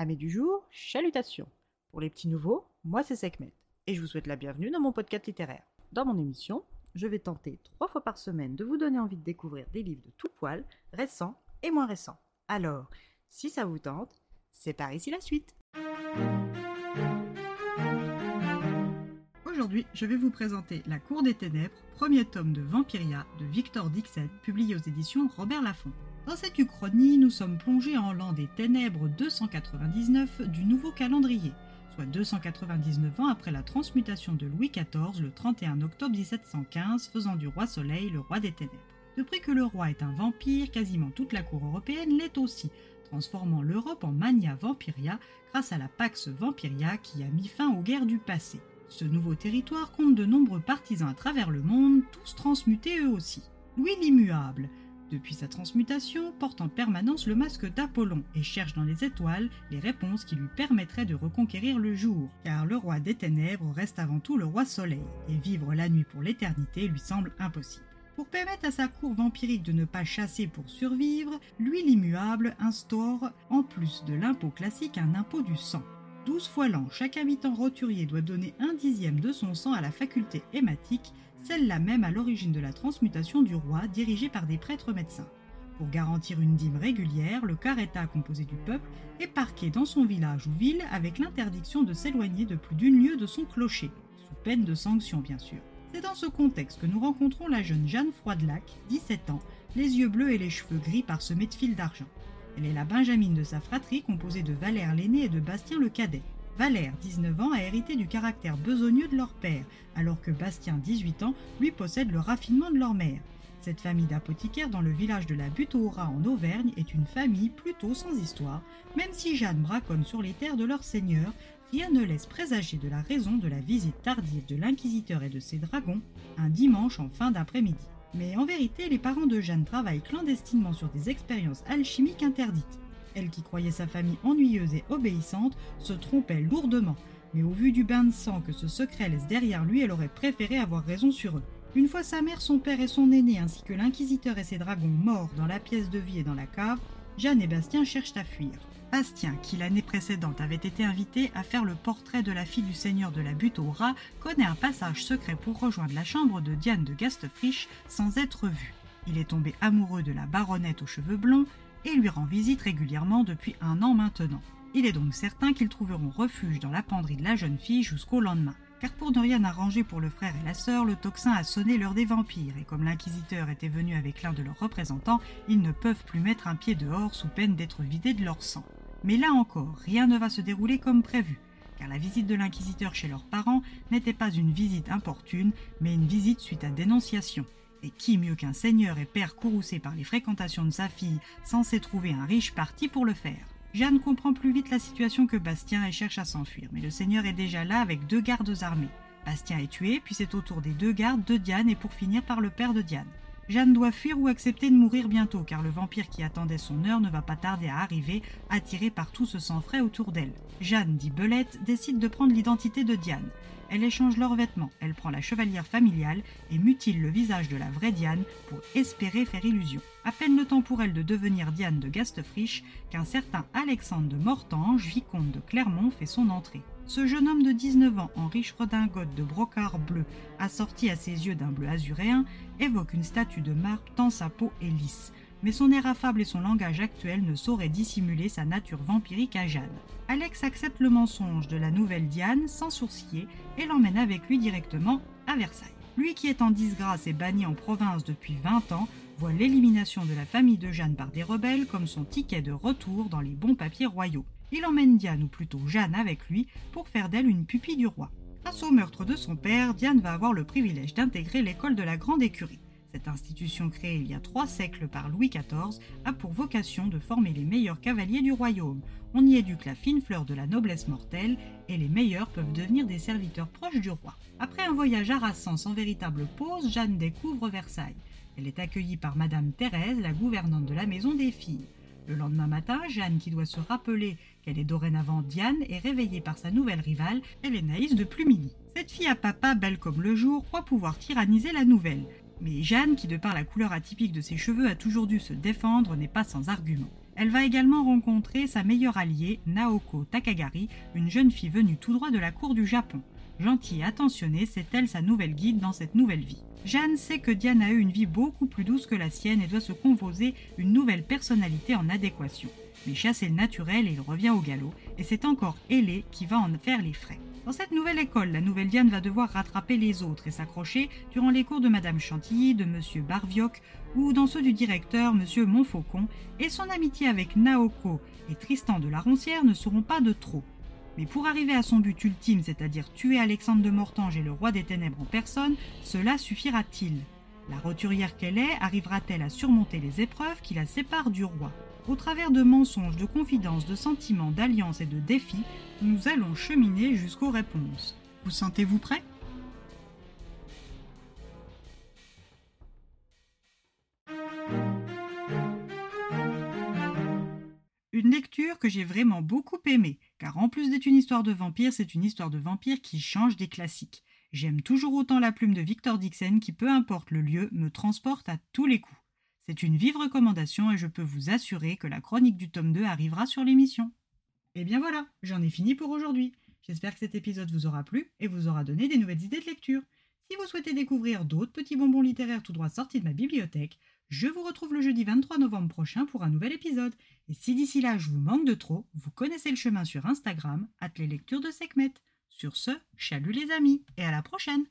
Amis du jour, chalutations. Pour les petits nouveaux, moi c'est Sekhmet et je vous souhaite la bienvenue dans mon podcast littéraire. Dans mon émission, je vais tenter trois fois par semaine de vous donner envie de découvrir des livres de tout poil, récents et moins récents. Alors, si ça vous tente, c'est par ici la suite. Aujourd'hui, je vais vous présenter La Cour des Ténèbres, premier tome de Vampiria de Victor Dixon, publié aux éditions Robert Laffont. Dans cette uchronie, nous sommes plongés en l'an des ténèbres 299 du nouveau calendrier, soit 299 ans après la transmutation de Louis XIV le 31 octobre 1715, faisant du roi Soleil le roi des ténèbres. Depuis que le roi est un vampire, quasiment toute la cour européenne l'est aussi, transformant l'Europe en mania vampiria grâce à la Pax Vampiria qui a mis fin aux guerres du passé. Ce nouveau territoire compte de nombreux partisans à travers le monde, tous transmutés eux aussi. Louis l'immuable, depuis sa transmutation, porte en permanence le masque d'Apollon et cherche dans les étoiles les réponses qui lui permettraient de reconquérir le jour, car le roi des ténèbres reste avant tout le roi soleil, et vivre la nuit pour l'éternité lui semble impossible. Pour permettre à sa cour vampirique de ne pas chasser pour survivre, lui l'immuable instaure, en plus de l'impôt classique, un impôt du sang. 12 fois l'an, chaque habitant roturier doit donner un dixième de son sang à la faculté hématique celle-là même à l'origine de la transmutation du roi dirigée par des prêtres médecins. Pour garantir une dîme régulière, le careta composé du peuple est parqué dans son village ou ville avec l'interdiction de s'éloigner de plus d'une lieue de son clocher, sous peine de sanction bien sûr. C'est dans ce contexte que nous rencontrons la jeune Jeanne Froidelac, 17 ans, les yeux bleus et les cheveux gris parsemés de fils d'argent. Elle est la Benjamine de sa fratrie composée de Valère l'aîné et de Bastien le cadet. Valère, 19 ans, a hérité du caractère besogneux de leur père, alors que Bastien, 18 ans, lui possède le raffinement de leur mère. Cette famille d'apothicaires dans le village de la Butte au Rat en Auvergne est une famille plutôt sans histoire, même si Jeanne braconne sur les terres de leur seigneur, rien ne laisse présager de la raison de la visite tardive de l'inquisiteur et de ses dragons un dimanche en fin d'après-midi. Mais en vérité, les parents de Jeanne travaillent clandestinement sur des expériences alchimiques interdites. Elle qui croyait sa famille ennuyeuse et obéissante se trompait lourdement, mais au vu du bain de sang que ce secret laisse derrière lui, elle aurait préféré avoir raison sur eux. Une fois sa mère, son père et son aîné, ainsi que l'inquisiteur et ses dragons morts dans la pièce de vie et dans la cave, Jeanne et Bastien cherchent à fuir. Bastien, qui l'année précédente avait été invité à faire le portrait de la fille du seigneur de la butte au rat, connaît un passage secret pour rejoindre la chambre de Diane de Gastefriche sans être vu. Il est tombé amoureux de la baronette aux cheveux blonds et lui rend visite régulièrement depuis un an maintenant. Il est donc certain qu'ils trouveront refuge dans la penderie de la jeune fille jusqu'au lendemain. Car pour ne rien arranger pour le frère et la sœur, le tocsin a sonné l'heure des vampires, et comme l'inquisiteur était venu avec l'un de leurs représentants, ils ne peuvent plus mettre un pied dehors sous peine d'être vidés de leur sang. Mais là encore, rien ne va se dérouler comme prévu, car la visite de l'inquisiteur chez leurs parents n'était pas une visite importune, mais une visite suite à dénonciation. Et qui mieux qu'un seigneur et père courroucé par les fréquentations de sa fille, censé trouver un riche parti pour le faire? Jeanne comprend plus vite la situation que Bastien et cherche à s'enfuir, mais le seigneur est déjà là avec deux gardes armés. Bastien est tué, puis c'est au tour des deux gardes de Diane et pour finir par le père de Diane. Jeanne doit fuir ou accepter de mourir bientôt, car le vampire qui attendait son heure ne va pas tarder à arriver, attiré par tout ce sang frais autour d'elle. Jeanne, dit Belette, décide de prendre l'identité de Diane. Elle échange leurs vêtements, elle prend la chevalière familiale et mutile le visage de la vraie Diane pour espérer faire illusion. À peine le temps pour elle de devenir Diane de Gastefriche qu'un certain Alexandre de Mortange, vicomte de Clermont, fait son entrée. Ce jeune homme de 19 ans en riche redingote de brocart bleu, assorti à ses yeux d'un bleu azuréen, évoque une statue de marbre tant sa peau est lisse mais son air affable et son langage actuel ne sauraient dissimuler sa nature vampirique à Jeanne. Alex accepte le mensonge de la nouvelle Diane sans sourciller et l'emmène avec lui directement à Versailles. Lui qui est en disgrâce et banni en province depuis 20 ans, voit l'élimination de la famille de Jeanne par des rebelles comme son ticket de retour dans les bons papiers royaux. Il emmène Diane, ou plutôt Jeanne, avec lui pour faire d'elle une pupille du roi. Grâce au meurtre de son père, Diane va avoir le privilège d'intégrer l'école de la Grande Écurie. Cette institution créée il y a trois siècles par Louis XIV a pour vocation de former les meilleurs cavaliers du royaume. On y éduque la fine fleur de la noblesse mortelle et les meilleurs peuvent devenir des serviteurs proches du roi. Après un voyage harassant sans véritable pause, Jeanne découvre Versailles. Elle est accueillie par Madame Thérèse, la gouvernante de la maison des filles. Le lendemain matin, Jeanne, qui doit se rappeler qu'elle est dorénavant Diane, est réveillée par sa nouvelle rivale, Hélénaïs de Plumini. Cette fille à papa, belle comme le jour, croit pouvoir tyranniser la nouvelle. Mais Jeanne, qui de par la couleur atypique de ses cheveux a toujours dû se défendre, n'est pas sans argument. Elle va également rencontrer sa meilleure alliée, Naoko Takagari, une jeune fille venue tout droit de la cour du Japon. Gentille et attentionnée, c'est elle sa nouvelle guide dans cette nouvelle vie. Jeanne sait que Diane a eu une vie beaucoup plus douce que la sienne et doit se composer une nouvelle personnalité en adéquation. Mais chasser le naturel, il revient au galop, et c'est encore Hélé qui va en faire les frais. Dans cette nouvelle école, la nouvelle Diane va devoir rattraper les autres et s'accrocher durant les cours de Madame Chantilly, de Monsieur Barvioc ou dans ceux du directeur Monsieur Montfaucon, et son amitié avec Naoko et Tristan de la Roncière ne seront pas de trop. Mais pour arriver à son but ultime, c'est-à-dire tuer Alexandre de Mortange et le roi des ténèbres en personne, cela suffira-t-il? La roturière qu'elle est arrivera-t-elle à surmonter les épreuves qui la séparent du roi? Au travers de mensonges, de confidences, de sentiments, d'alliances et de défis, nous allons cheminer jusqu'aux réponses. Vous sentez-vous prêt? Que j'ai vraiment beaucoup aimée, car en plus d'être une histoire de vampire, c'est une histoire de vampire qui change des classiques. J'aime toujours autant la plume de Victor Dixon qui, peu importe le lieu, me transporte à tous les coups. C'est une vive recommandation et je peux vous assurer que la chronique du tome 2 arrivera sur l'émission. Et bien voilà, j'en ai fini pour aujourd'hui. J'espère que cet épisode vous aura plu et vous aura donné des nouvelles idées de lecture. Si vous souhaitez découvrir d'autres petits bonbons littéraires tout droit sortis de ma bibliothèque, je vous retrouve le jeudi 23 novembre prochain pour un nouvel épisode. Et si d'ici là je vous manque de trop, vous connaissez le chemin sur Instagram, les lectures de Sekhmet. Sur ce, chalut les amis, et à la prochaine!